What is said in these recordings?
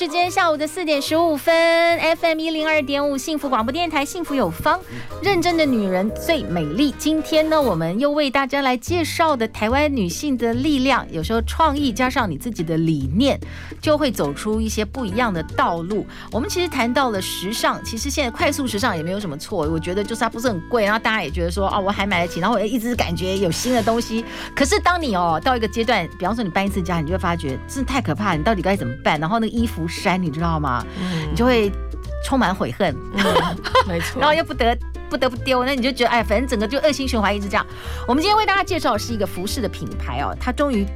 时间下午的四点十五分，FM 一零二点五幸福广播电台，幸福有方，认真的女人最美丽。今天呢，我们又为大家来介绍的台湾女性的力量，有时候创意加上你自己的理念，就会走出一些不一样的道路。我们其实谈到了时尚，其实现在快速时尚也没有什么错，我觉得就是它不是很贵，然后大家也觉得说哦，我还买得起，然后我一直感觉有新的东西。可是当你哦到一个阶段，比方说你搬一次家，你就会发觉真的太可怕，你到底该怎么办？然后那个衣服。福山，你知道吗？嗯、你就会充满悔恨，嗯、没错。然后又不得不得不丢，那你就觉得哎，反正整个就恶性循环，一直这样。我们今天为大家介绍的是一个服饰的品牌哦，它终于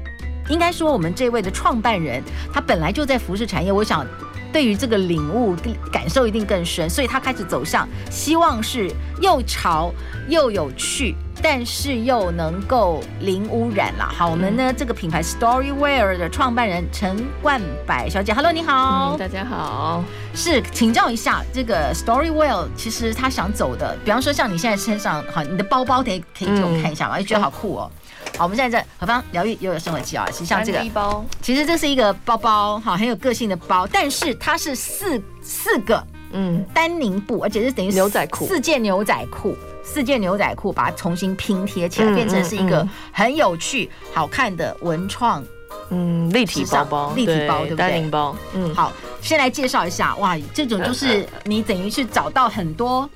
应该说我们这位的创办人，他本来就在服饰产业，我想对于这个领悟感受一定更深，所以他开始走向希望是又潮又有趣。但是又能够零污染了。好，我们呢这个品牌 Storywear 的创办人陈冠柏小姐，Hello，你好。嗯，大家好。是，请教一下，这个 Storywear 其实他想走的，比方说像你现在身上，好，你的包包可以可以给我们看一下吗？就、嗯、觉得好酷哦。好，我们现在在何方疗愈又有生活记啊，其实像这个包，其实这是一个包包，好，很有个性的包，但是它是四四个嗯丹宁布，而且是等于牛仔裤，四件牛仔裤。四件牛仔裤把它重新拼贴起来，变成是一个很有趣、好看的文创，嗯，立体包包，立体包，对不对？嗯，好，先来介绍一下，哇，这种就是你等于是找到很多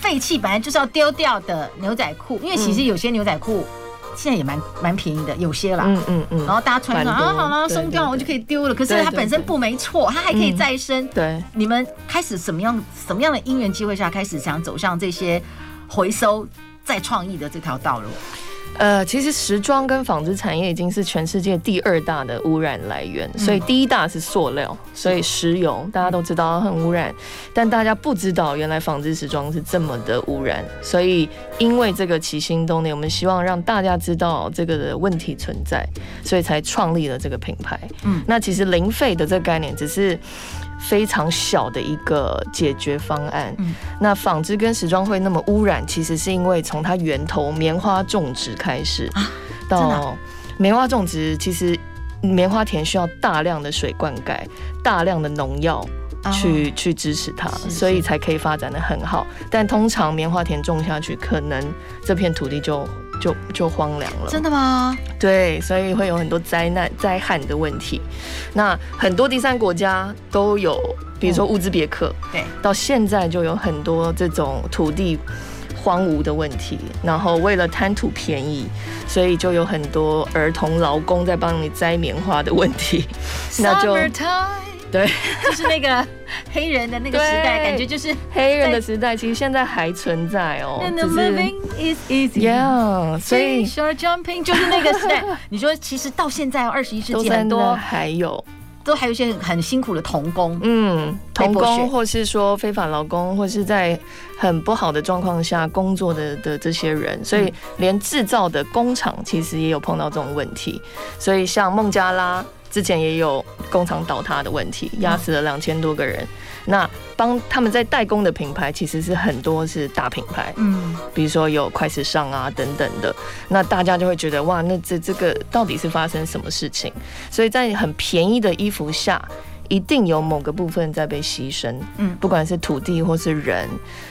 废弃，本来就是要丢掉的牛仔裤，因为其实有些牛仔裤现在也蛮蛮便宜的，有些啦，嗯嗯嗯，然后大家穿上啊，好了，松掉我就可以丢了，可是它本身不没错，它还可以再生。对，你们开始什么样什么样的因缘机会下开始想走向这些？回收再创意的这条道路，呃，其实时装跟纺织产业已经是全世界第二大的污染来源，所以第一大是塑料，所以石油大家都知道很污染，但大家不知道原来纺织时装是这么的污染，所以因为这个起心动念，我们希望让大家知道这个的问题存在，所以才创立了这个品牌。嗯，那其实零废的这个概念只是。非常小的一个解决方案。嗯，那纺织跟时装会那么污染，其实是因为从它源头棉花种植开始，到棉花种植，其实棉花田需要大量的水灌溉，大量的农药去去支持它，所以才可以发展的很好。但通常棉花田种下去，可能这片土地就。就就荒凉了，真的吗？对，所以会有很多灾难、灾害的问题。那很多第三国家都有，比如说乌兹别克，对，到现在就有很多这种土地荒芜的问题。然后为了贪图便宜，所以就有很多儿童劳工在帮你摘棉花的问题。那就。对，就是那个黑人的那个时代，感觉就是黑人的时代，其实现在还存在哦。And the living is easy. Yeah，所以 short jumping 就是那个时代。你说，其实到现在二十一世纪，很多还有，都还有一些很辛苦的童工，嗯，童工，或是说非法劳工，或是在很不好的状况下工作的的这些人，所以连制造的工厂其实也有碰到这种问题。所以像孟加拉。之前也有工厂倒塌的问题，压死了两千多个人。那帮他们在代工的品牌，其实是很多是大品牌，嗯，比如说有快时尚啊等等的。那大家就会觉得哇，那这这个到底是发生什么事情？所以在很便宜的衣服下。一定有某个部分在被牺牲，嗯，不管是土地或是人，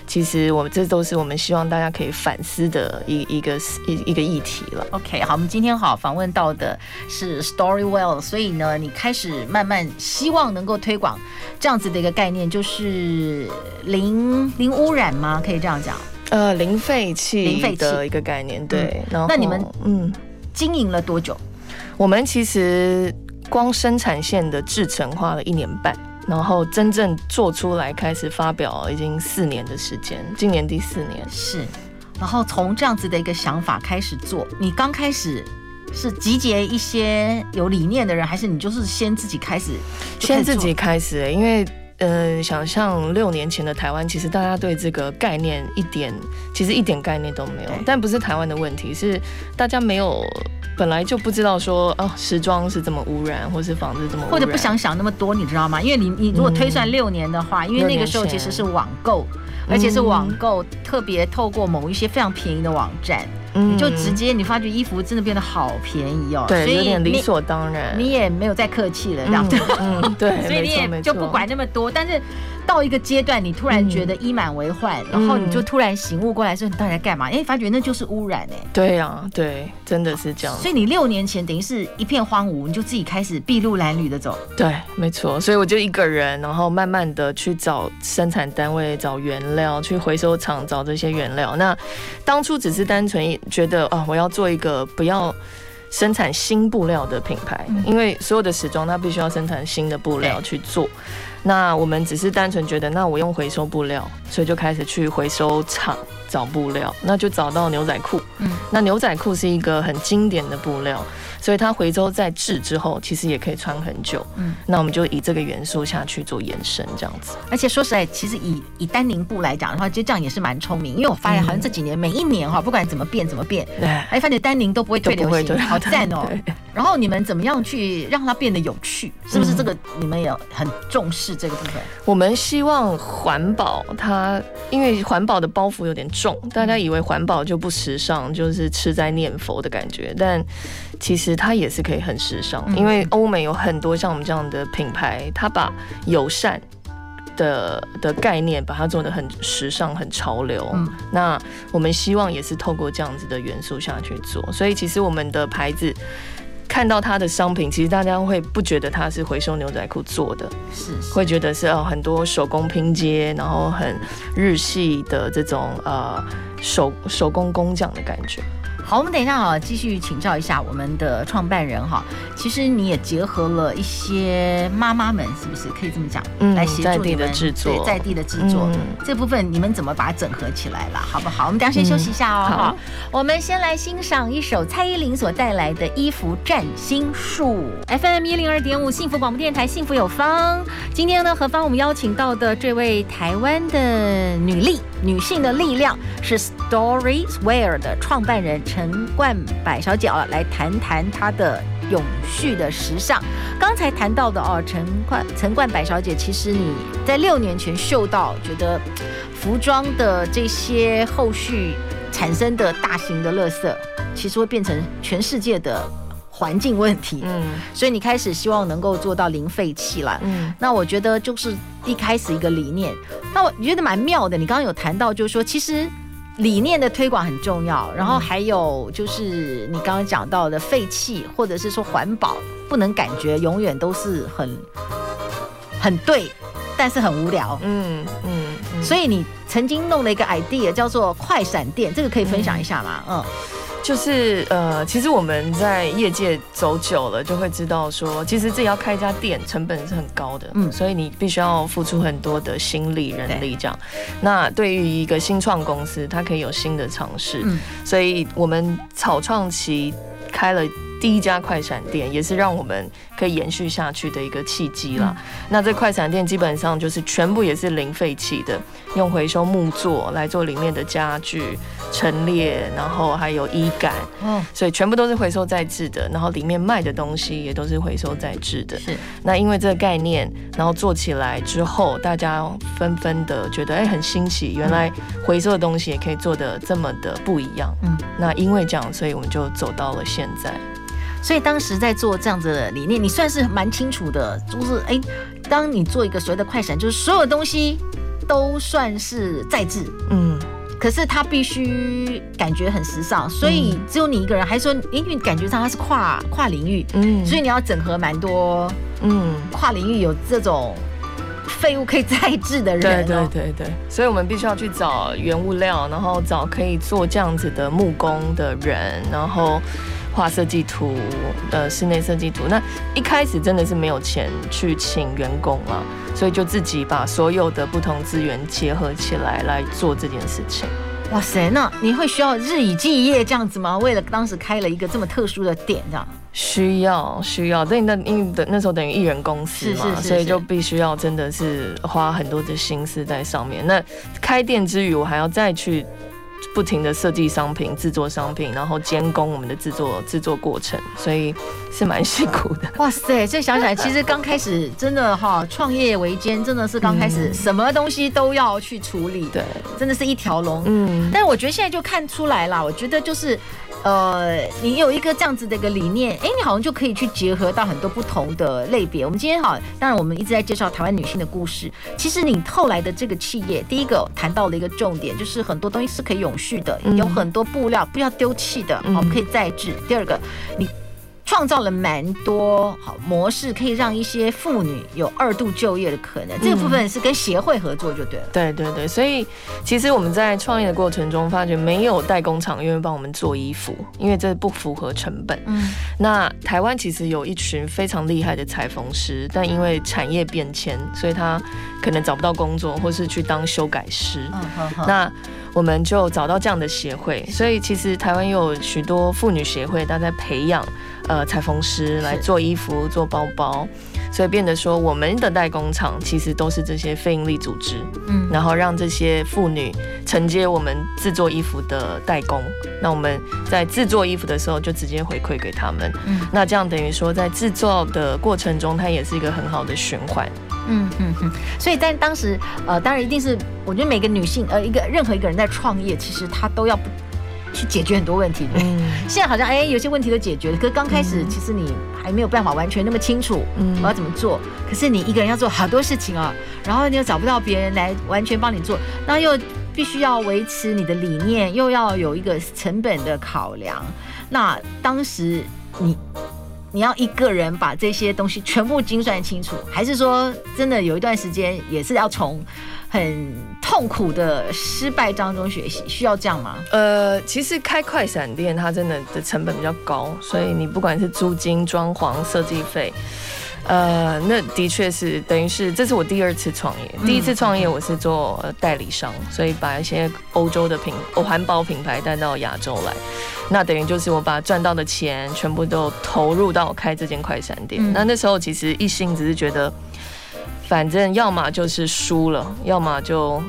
其实我们这都是我们希望大家可以反思的一一个一一个议题了。OK，好，我们今天好访问到的是 Storywell，所以呢，你开始慢慢希望能够推广这样子的一个概念，就是零零污染吗？可以这样讲？呃，零废弃，零废弃的一个概念。对，嗯、然后那你们嗯经营了多久？我们其实。光生产线的制成花了一年半，然后真正做出来开始发表已经四年的时间，今年第四年。是，然后从这样子的一个想法开始做，你刚开始是集结一些有理念的人，还是你就是先自己开始？先自己开始、欸，因为呃，想象六年前的台湾，其实大家对这个概念一点，其实一点概念都没有。但不是台湾的问题，是大家没有。本来就不知道说哦，时装是这么污染，或是纺织这么污染，或者不想想那么多，你知道吗？因为你你如果推算六年的话，嗯、因为那个时候其实是网购，而且是网购特别透过某一些非常便宜的网站。你就直接，你发觉衣服真的变得好便宜哦，对，所以有点理所当然，你也没有再客气了，这样子，嗯，对，所以你也就不管那么多。但是到一个阶段，你突然觉得衣满为患，然后你就突然醒悟过来，说你到底在干嘛？哎，发觉那就是污染哎。对呀，对，真的是这样。所以你六年前等于是一片荒芜，你就自己开始筚路蓝缕的走。对，没错。所以我就一个人，然后慢慢的去找生产单位、找原料，去回收厂找这些原料。那当初只是单纯觉得啊，我要做一个不要生产新布料的品牌，因为所有的时装它必须要生产新的布料去做。那我们只是单纯觉得，那我用回收布料，所以就开始去回收厂。找布料，那就找到牛仔裤。嗯，那牛仔裤是一个很经典的布料。所以它回收再制之后，其实也可以穿很久。嗯，那我们就以这个元素下去做延伸，这样子。而且说实在，其实以以丹宁布来讲的话，其实这样也是蛮聪明。因为我发现好像这几年每一年哈，不管怎么变怎么变，哎，发现丹宁都不会退流行，好赞哦。然后你们怎么样去让它变得有趣？是不是这个你们也很重视这个部分？我们希望环保它，因为环保的包袱有点重，大家以为环保就不时尚，就是吃斋念佛的感觉，但。其实它也是可以很时尚，因为欧美有很多像我们这样的品牌，它把友善的的概念把它做得很时尚、很潮流。那我们希望也是透过这样子的元素下去做，所以其实我们的牌子看到它的商品，其实大家会不觉得它是回收牛仔裤做的，是会觉得是哦很多手工拼接，然后很日系的这种呃手手工工匠的感觉。好，我们等一下啊，继续请教一下我们的创办人哈。其实你也结合了一些妈妈们，是不是可以这么讲？嗯，来协助你们制作，对，在地的制作。嗯、这部分你们怎么把它整合起来了？好不好？我们等下先休息一下哦。嗯、好，我们先来欣赏一首蔡依林所带来的《衣服占心术》。FM 一零二点五幸福广播电台，幸福有方。今天呢，何方我们邀请到的这位台湾的女力。女性的力量是 Stories Wear 的创办人陈冠柏小姐啊，来谈谈她的永续的时尚。刚才谈到的哦，陈冠陈冠柏小姐，其实你在六年前嗅到，觉得服装的这些后续产生的大型的垃圾，其实会变成全世界的。环境问题，嗯，所以你开始希望能够做到零废弃了，嗯，那我觉得就是一开始一个理念，那我觉得蛮妙的。你刚刚有谈到，就是说其实理念的推广很重要，然后还有就是你刚刚讲到的废弃或者是说环保，不能感觉永远都是很很对，但是很无聊，嗯嗯，嗯，所以你曾经弄了一个 idea 叫做快闪电，这个可以分享一下吗？嗯。就是呃，其实我们在业界走久了，就会知道说，其实自己要开一家店，成本是很高的，嗯，所以你必须要付出很多的心力、人力这样。那对于一个新创公司，它可以有新的尝试，嗯，所以我们草创期开了。第一家快闪店也是让我们可以延续下去的一个契机啦。那这快闪店基本上就是全部也是零废弃的，用回收木作来做里面的家具陈列，然后还有衣杆，嗯所以全部都是回收再制的。然后里面卖的东西也都是回收再制的。是。那因为这个概念，然后做起来之后，大家纷纷的觉得哎很新奇，原来回收的东西也可以做的这么的不一样。嗯。那因为这样，所以我们就走到了现在。所以当时在做这样子的理念，你算是蛮清楚的，就是哎，当你做一个所谓的快闪，就是所有东西都算是在制，嗯，可是它必须感觉很时尚，所以只有你一个人，还说，因为感觉上它是跨跨领域，嗯，所以你要整合蛮多，嗯，跨领域有这种废物可以再制的人，对对对对，所以我们必须要去找原物料，然后找可以做这样子的木工的人，然后。画设计图呃室内设计图，那一开始真的是没有钱去请员工了，所以就自己把所有的不同资源结合起来来做这件事情。哇塞，那你会需要日以继夜这样子吗？为了当时开了一个这么特殊的店，这样？需要需要，对，那因为等那时候等于艺人公司嘛，是是是是，所以就必须要真的是花很多的心思在上面。那开店之余，我还要再去。不停的设计商品、制作商品，然后监工我们的制作制作过程，所以是蛮辛苦的。哇塞！这想起来，其实刚开始真的哈，创业维艰，真的是刚开始什么东西都要去处理，对，真的是一条龙。嗯，但是我觉得现在就看出来了，我觉得就是。呃，你有一个这样子的一个理念，哎，你好像就可以去结合到很多不同的类别。我们今天好，当然我们一直在介绍台湾女性的故事。其实你后来的这个企业，第一个谈到了一个重点，就是很多东西是可以永续的，有很多布料不要丢弃的，我们可以再制。第二个，你。创造了蛮多好模式，可以让一些妇女有二度就业的可能。这个部分是跟协会合作就对了。对对对，所以其实我们在创业的过程中，发觉没有代工厂愿意帮我们做衣服，因为这不符合成本。嗯。那台湾其实有一群非常厉害的裁缝师，但因为产业变迁，所以他可能找不到工作，或是去当修改师。嗯。那我们就找到这样的协会，所以其实台湾有许多妇女协会，大家在培养。呃，裁缝师来做衣服、做包包，所以变得说，我们的代工厂其实都是这些非营利组织，嗯，然后让这些妇女承接我们制作衣服的代工，那我们在制作衣服的时候就直接回馈给他们，嗯，那这样等于说在制作的过程中，它也是一个很好的循环，嗯嗯嗯，所以在当时，呃，当然一定是，我觉得每个女性，呃，一个任何一个人在创业，其实她都要。去解决很多问题，对。现在好像哎，有些问题都解决了，可是刚开始其实你还没有办法完全那么清楚，嗯，我要怎么做？可是你一个人要做好多事情啊，然后你又找不到别人来完全帮你做，那又必须要维持你的理念，又要有一个成本的考量。那当时你你要一个人把这些东西全部精算清楚，还是说真的有一段时间也是要从？很痛苦的失败当中学习，需要这样吗？呃，其实开快闪店它真的的成本比较高，所以你不管是租金、装潢、设计费，呃，那的确是等于是这是我第二次创业。第一次创业我是做代理商，所以把一些欧洲的品哦环保品牌带到亚洲来，那等于就是我把赚到的钱全部都投入到开这间快闪店。那那时候其实一心只是觉得。反正要么就是输了，要么就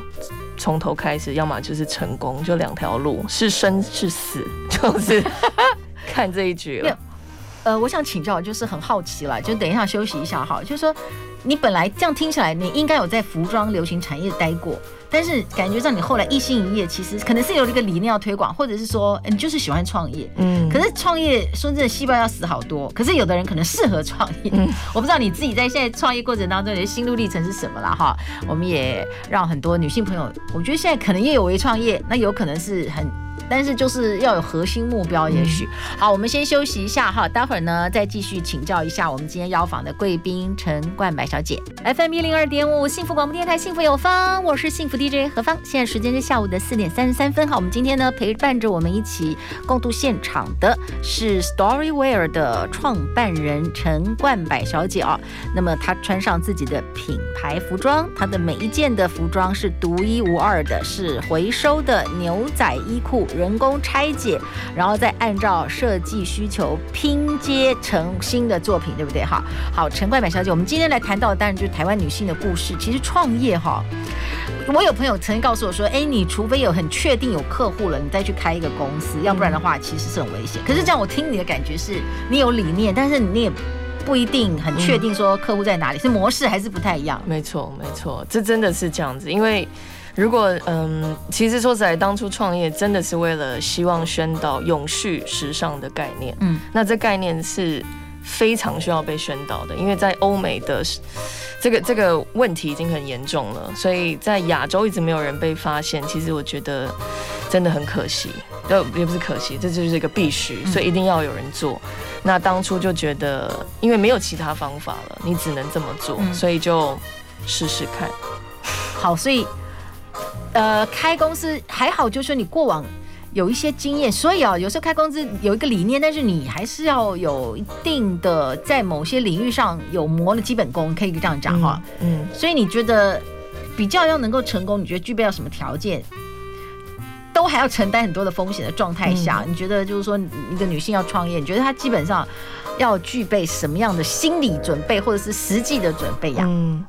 从头开始，要么就是成功，就两条路，是生是死，就是 看这一局了。呃，我想请教，就是很好奇了，就等一下休息一下哈，就是说你本来这样听起来，你应该有在服装流行产业待过。但是感觉上你后来一心一意，其实可能是有一个理念要推广，或者是说你就是喜欢创业。嗯。可是创业说真的，细胞要死好多。可是有的人可能适合创业。嗯。我不知道你自己在现在创业过程当中你的心路历程是什么了哈。我们也让很多女性朋友，我觉得现在可能也有为创业，那有可能是很。但是就是要有核心目标，也许好，我们先休息一下哈，待会儿呢再继续请教一下我们今天邀访的贵宾陈冠柏小姐。FM 一零二点五幸福广播电台，幸福有方，我是幸福 DJ 何芳。现在时间是下午的四点三十三分。好，我们今天呢陪伴着我们一起共度现场的是 Storyware 的创办人陈冠柏小姐啊。那么她穿上自己的品牌服装，她的每一件的服装是独一无二的，是回收的牛仔衣裤。人工拆解，然后再按照设计需求拼接成新的作品，对不对？哈，好，陈冠柏小姐，我们今天来谈到的当然就是台湾女性的故事。其实创业哈，我有朋友曾经告诉我说，哎，你除非有很确定有客户了，你再去开一个公司，要不然的话其实是很危险。可是这样，我听你的感觉是你有理念，但是你也不一定很确定说客户在哪里，是模式还是不太一样。没错，没错，这真的是这样子，因为。如果嗯，其实说起来，当初创业真的是为了希望宣导永续时尚的概念。嗯，那这概念是非常需要被宣导的，因为在欧美的这个这个问题已经很严重了，所以在亚洲一直没有人被发现。其实我觉得真的很可惜，呃，也不是可惜，这就是一个必须，所以一定要有人做。那当初就觉得，因为没有其他方法了，你只能这么做，所以就试试看。好，所以。呃，开公司还好，就是说你过往有一些经验，所以啊，有时候开公司有一个理念，但是你还是要有一定的在某些领域上有磨的基本功，可以这样讲哈。嗯，所以你觉得比较要能够成功，你觉得具备要什么条件？都还要承担很多的风险的状态下，嗯、你觉得就是说一个女性要创业，你觉得她基本上要具备什么样的心理准备，或者是实际的准备呀？嗯，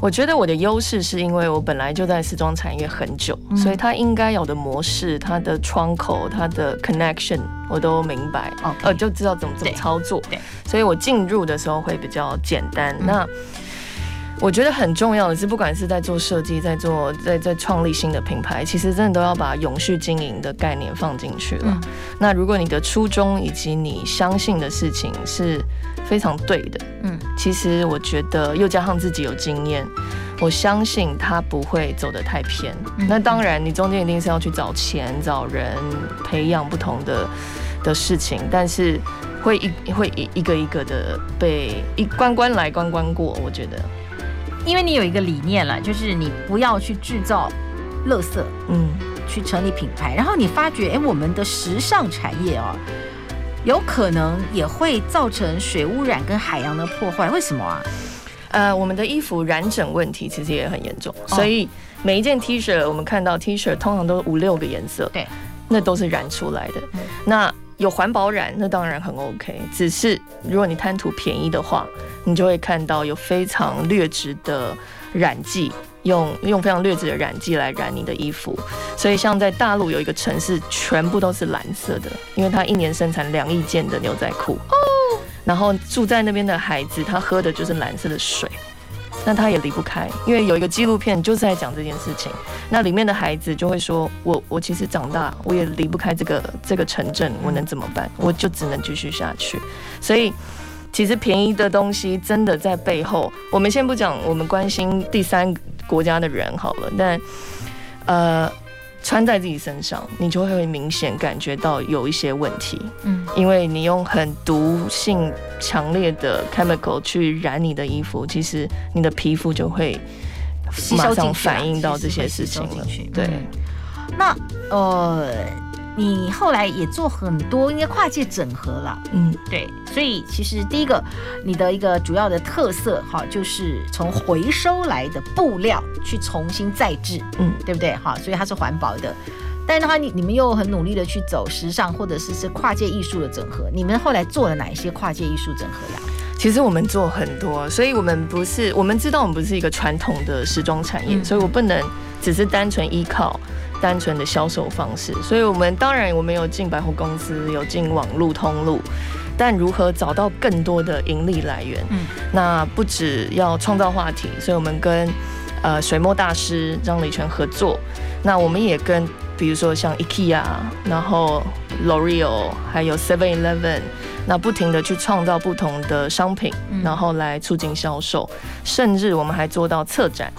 我觉得我的优势是因为我本来就在时装产业很久，嗯、所以它应该有的模式、它的窗口、它的 connection 我都明白，呃 Okay，就知道怎么怎么操作。对，所以我进入的时候会比较简单。嗯、那我觉得很重要的是，不管是在做设计，在做在在创立新的品牌，其实真的都要把永续经营的概念放进去了。嗯、那如果你的初衷以及你相信的事情是非常对的，嗯，其实我觉得又加上自己有经验，我相信他不会走得太偏。嗯、那当然，你中间一定是要去找钱、找人、培养不同的的事情，但是会一会一一个一个的被一关关来关关过，我觉得。因为你有一个理念了，就是你不要去制造垃圾，嗯，去成立品牌，然后你发觉，哎，我们的时尚产业啊，有可能也会造成水污染跟海洋的破坏，为什么啊？呃，我们的衣服染整问题其实也很严重，所以每一件 T 恤，我们看到 T 恤通常都五六个颜色，对，那都是染出来的，嗯、那。有环保染，那当然很 OK。只是如果你贪图便宜的话，你就会看到有非常劣质的染剂，用用非常劣质的染剂来染你的衣服。所以像在大陆有一个城市，全部都是蓝色的，因为它一年生产两亿件的牛仔裤。哦。然后住在那边的孩子，他喝的就是蓝色的水。那他也离不开，因为有一个纪录片就是在讲这件事情。那里面的孩子就会说：“我我其实长大，我也离不开这个这个城镇，我能怎么办？我就只能继续下去。”所以，其实便宜的东西真的在背后。我们先不讲我们关心第三国家的人好了，但呃。穿在自己身上，你就会明显感觉到有一些问题，嗯，因为你用很毒性强烈的 chemical 去染你的衣服，其实你的皮肤就会马上反映到这些事情了。对，那呃。你后来也做很多，应该跨界整合了，嗯，对，所以其实第一个，你的一个主要的特色哈，就是从回收来的布料去重新再制，嗯，对不对？哈，所以它是环保的，但是的话，你你们又很努力的去走时尚，或者是是跨界艺术的整合。你们后来做了哪一些跨界艺术整合呀？其实我们做很多，所以我们不是，我们知道我们不是一个传统的时装产业，嗯，所以我不能只是单纯依靠。单纯的销售方式，所以我们当然我们有进百货公司，有进网路通路，但如何找到更多的盈利来源？嗯，那不只要创造话题，所以我们跟呃水墨大师张礼全合作，那我们也跟比如说像 IKEA，然后 L'Oreal，还有 Seven Eleven，那不停的去创造不同的商品，然后来促进销售，甚至我们还做到策展。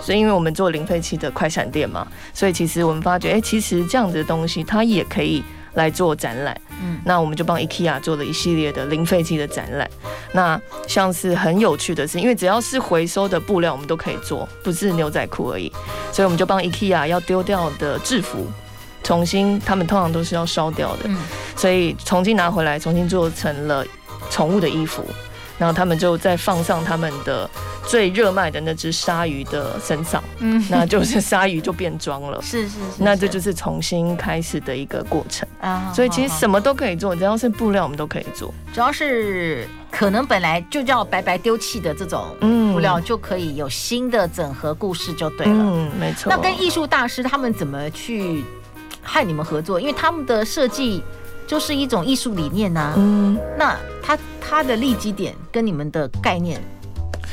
所以，因为我们做零废弃的快闪店嘛，所以其实我们发觉，哎、欸，其实这样子的东西它也可以来做展览。嗯，那我们就帮 IKEA 做了一系列的零废弃的展览。那像是很有趣的是，因为只要是回收的布料，我们都可以做，不是牛仔裤而已。所以我们就帮 IKEA 要丢掉的制服，重新，他们通常都是要烧掉的，嗯所以重新拿回来，重新做成了宠物的衣服。然后他们就再放上他们的最热卖的那只鲨鱼的身上，嗯，那就是鲨鱼就变装了，是是是，那这就是重新开始的一个过程啊。所以其实什么都可以做，只要是布料我们都可以做，主要是可能本来就叫白白丢弃的这种布料就可以有新的整合故事就对了，嗯，没错。那跟艺术大师他们怎么去和你们合作？因为他们的设计。就是一种艺术理念呐、啊，嗯，那他他的立基点跟你们的概念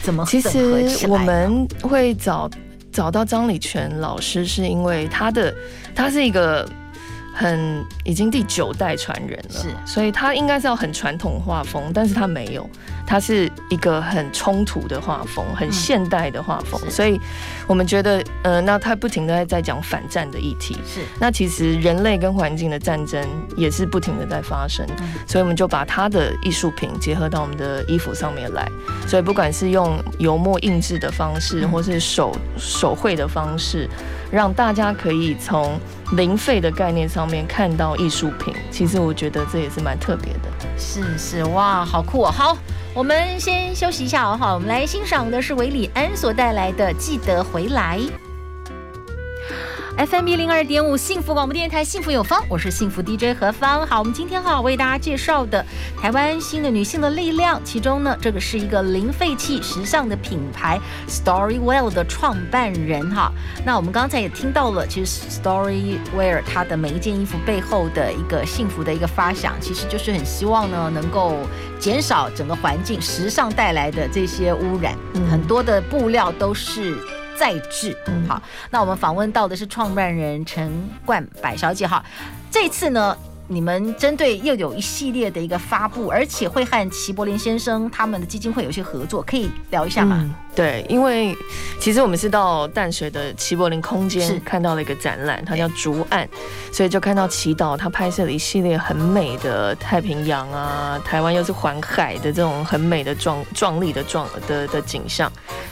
怎么？其实我们会找找到张礼泉老师，是因为他的他是一个。很已经第九代传人了，是，所以他应该是要很传统画风，但是他没有，他是一个很冲突的画风，很现代的画风，嗯、所以我们觉得，呃，那他不停的在讲反战的议题，是，那其实人类跟环境的战争也是不停的在发生，嗯、所以我们就把他的艺术品结合到我们的衣服上面来，所以不管是用油墨印制的方式，或是手手绘的方式，让大家可以从零费的概念上面看到艺术品，其实我觉得这也是蛮特别的。是是，哇，好酷哦！好，我们先休息一下哦，好，我们来欣赏的是韦礼安所带来的《记得回来》。FM 一零二点五幸福广播电台，幸福有方，我是幸福 DJ 何芳。好，我们今天哈为大家介绍的台湾新的女性的力量，其中呢，这个是一个零废弃时尚的品牌 Storywell 的创办人哈。那我们刚才也听到了，其实 Storywear 它的每一件衣服背后的一个幸福的一个发想，其实就是很希望呢，能够减少整个环境时尚带来的这些污染。嗯，很多的布料都是。再制，好，那我们访问到的是创办人陈冠柏小姐哈，这次呢，你们针对又有一系列的一个发布，而且会和齐柏林先生他们的基金会有些合作，可以聊一下吗？对，因为其实我们是到淡水的齐柏林空间看到了一个展览，它叫《竹岸》，所以就看到祈祷他拍摄了一系列很美的太平洋啊，台湾又是环海的这种很美的壮壮丽的壮的的景象，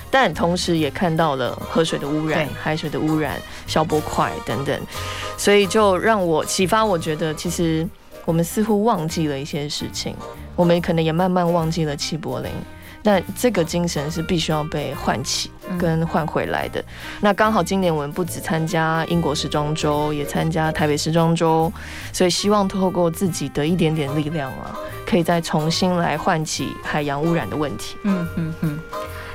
但同时也看到了河水的污染、海水的污染、消波块等等，所以就让我启发，我觉得其实我们似乎忘记了一些事情，我们可能也慢慢忘记了齐柏林。那这个精神是必须要被唤起跟换回来的。那刚好今年我们不只参加英国时装周，也参加台北时装周，所以希望透过自己的一点点力量啊，可以再重新来唤起海洋污染的问题。嗯嗯嗯。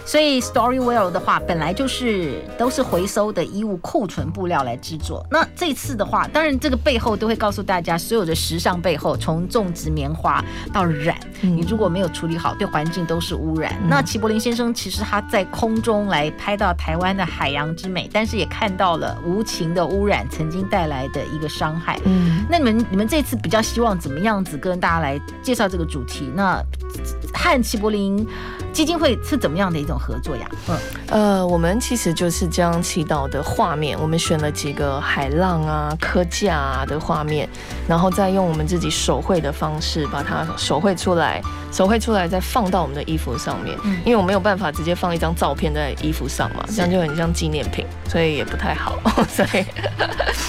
所以 Storywell 的话，本来就是都是回收的衣物库存布料来制作。那这次的话，当然这个背后都会告诉大家，所有的时尚背后，从种植棉花到染，你如果没有处理好，对环境都是污染。那齐柏林先生其实他在空中来拍到台湾的海洋之美，但是也看到了无情的污染曾经带来的一个伤害。嗯，那你们你们这次比较希望怎么样子跟大家来介绍这个主题？那和齐柏林基金会是怎么样的一种合作呀？嗯，呃，我们其实就是将祈祷的画面，我们选了几个海浪啊、科架啊的画面，然后再用我们自己手绘的方式把它手绘出来，手绘出来再放到我们的衣服上面。嗯，因为我没有办法直接放一张照片在衣服上嘛，这样就很像纪念品，所以也不太好。所以，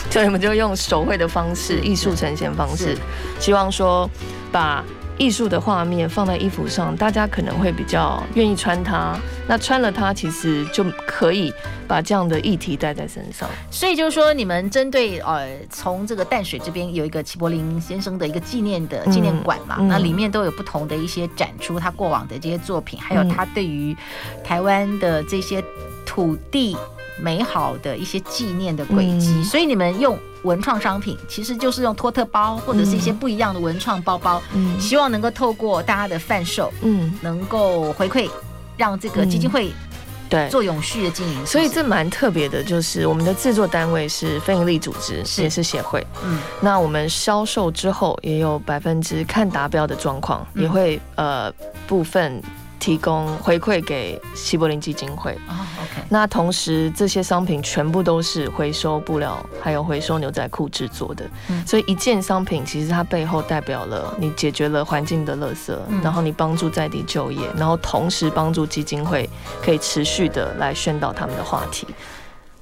所以我们就用手绘的方式，艺术呈现方式，希望说把。艺术的画面放在衣服上，大家可能会比较愿意穿它。那穿了它，其实就可以把这样的议题带在身上。所以就是说，你们针对呃，从这个淡水这边有一个齐柏林先生的一个纪念的纪念馆嘛，嗯嗯、那里面都有不同的一些展出他过往的这些作品，还有他对于台湾的这些土地美好的一些纪念的轨迹。嗯、所以你们用。文创商品其实就是用托特包或者是一些不一样的文创包包，嗯，希望能够透过大家的贩售，嗯，能够回馈，让这个基金会对做永续的经营。所以这蛮特别的，就是我们的制作单位是非营利组织，是也是协会，嗯，那我们销售之后也有百分之看达标的状况，也会呃部分。提供回馈给西柏林基金会。那同时这些商品全部都是回收布料，还有回收牛仔裤制作的。嗯，所以一件商品其实它背后代表了你解决了环境的垃圾，然后你帮助在地就业，然后同时帮助基金会可以持续的来宣导他们的话题。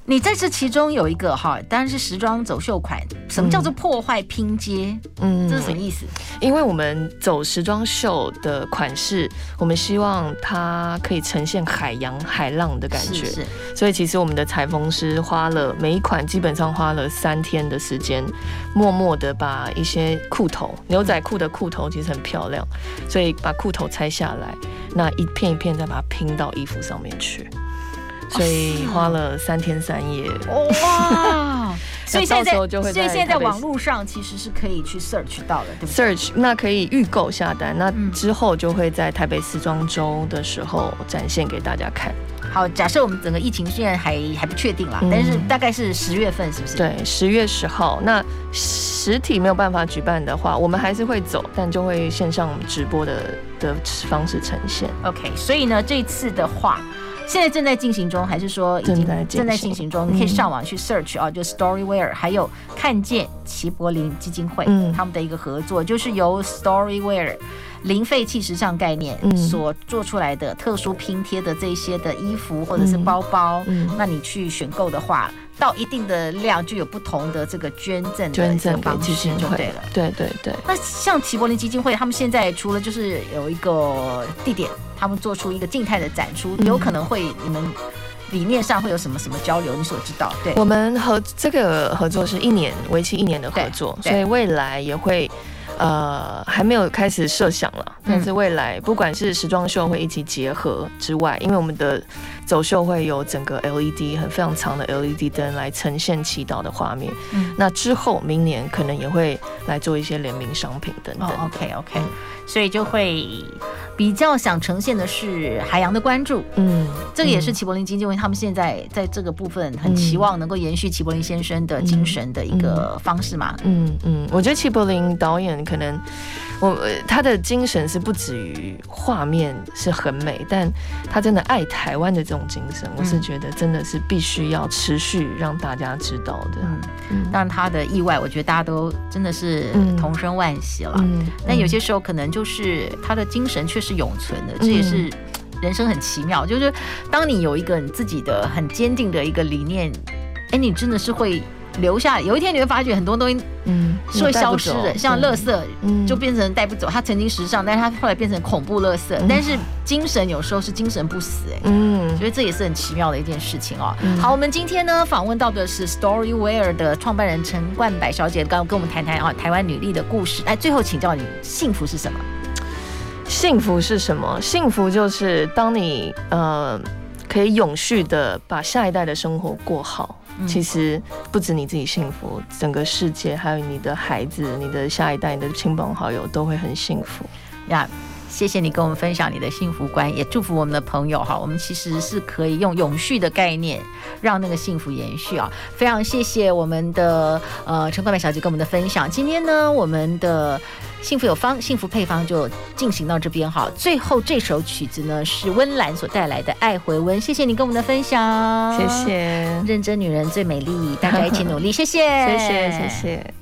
你在这其中有一个哈，当然是时装走秀款。什么叫做破坏拼接？嗯，这是什么意思？因为我们走时装秀的款式，我们希望它可以呈现海洋海浪的感觉。是，是。所以其实我们的裁缝师花了每一款基本上花了三天的时间，默默的把一些裤头，牛仔裤的裤头其实很漂亮，所以把裤头拆下来，那一片一片再把它拼到衣服上面去。所以花了三天三夜。哇！所以现在，所以现在在网络上其实是可以去 search 到的，对不对？search 那可以预购下单，那之后就会在台北时装周的时候展现给大家看。好，假设我们整个疫情现在还还不确定啦，但是大概是十月份，是不是？对，十月十号。那实体没有办法举办的话，我们还是会走，但就会线上直播的的方式呈现。OK，所以呢，这次的话。现在正在进行中，还是说已经正在进行中？你可以上网去 search 啊，就 Storywear，还有看见齐柏林基金会他们的一个合作，就是由 Storywear 零废弃时尚概念所做出来的特殊拼贴的这些的衣服或者是包包，那你去选购的话，到一定的量就有不同的这个捐赠捐赠方式就对了。对对对。那像齐柏林基金会，他们现在除了就是有一个地点。他们做出一个静态的展出，有可能会你们理念上会有什么什么交流？你所知道？对，我们合这个合作是一年为期一年的合作，所以未来也会。呃，还没有开始设想了，但是未来不管是时装秀会一起结合之外，因为我们的走秀会有整个 LED 很非常长的 LED 灯来呈现祈祷的画面。嗯，那之后明年可能也会来做一些联名商品等等。哦，OK OK，嗯，所以就会比较想呈现的是海洋的关注。嗯，这个也是齐柏林基金会他们现在在这个部分很期望能够延续齐柏林先生的精神的一个方式嘛。嗯嗯，嗯，我觉得齐柏林导演。可能我他的精神是不止于画面是很美，但他真的爱台湾的这种精神，我是觉得真的是必须要持续让大家知道的。嗯，但他的意外，我觉得大家都真的是同生惋惜了。嗯，但有些时候可能就是他的精神却是永存的，这也是人生很奇妙。就是当你有一个你自己的很坚定的一个理念，哎，你真的是会。留下，有一天你会发觉很多东西，嗯，是会消失的，像垃圾，嗯，就变成带不走。它曾经时尚，但是它后来变成恐怖垃圾。但是精神有时候是精神不死，哎，嗯，所以这也是很奇妙的一件事情哦。好，我们今天呢访问到的是 Storywear 的创办人陈冠柏小姐，刚刚跟我们谈谈啊台湾女力的故事。哎，最后请教你，幸福是什么？幸福是什么？幸福就是当你呃可以永续的把下一代的生活过好。其实不止你自己幸福，整个世界还有你的孩子、你的下一代、你的亲朋好友都会很幸福呀。Yeah. 谢谢你跟我们分享你的幸福观，也祝福我们的朋友哈。我们其实是可以用永续的概念，让那个幸福延续啊。非常谢谢我们的呃陈冠美小姐跟我们的分享。今天呢，我们的幸福有方，幸福配方就进行到这边哈。最后这首曲子呢是温岚所带来的《爱回温》，谢谢你跟我们的分享，谢谢。认真女人最美丽，大家一起努力，谢谢，谢谢，谢谢。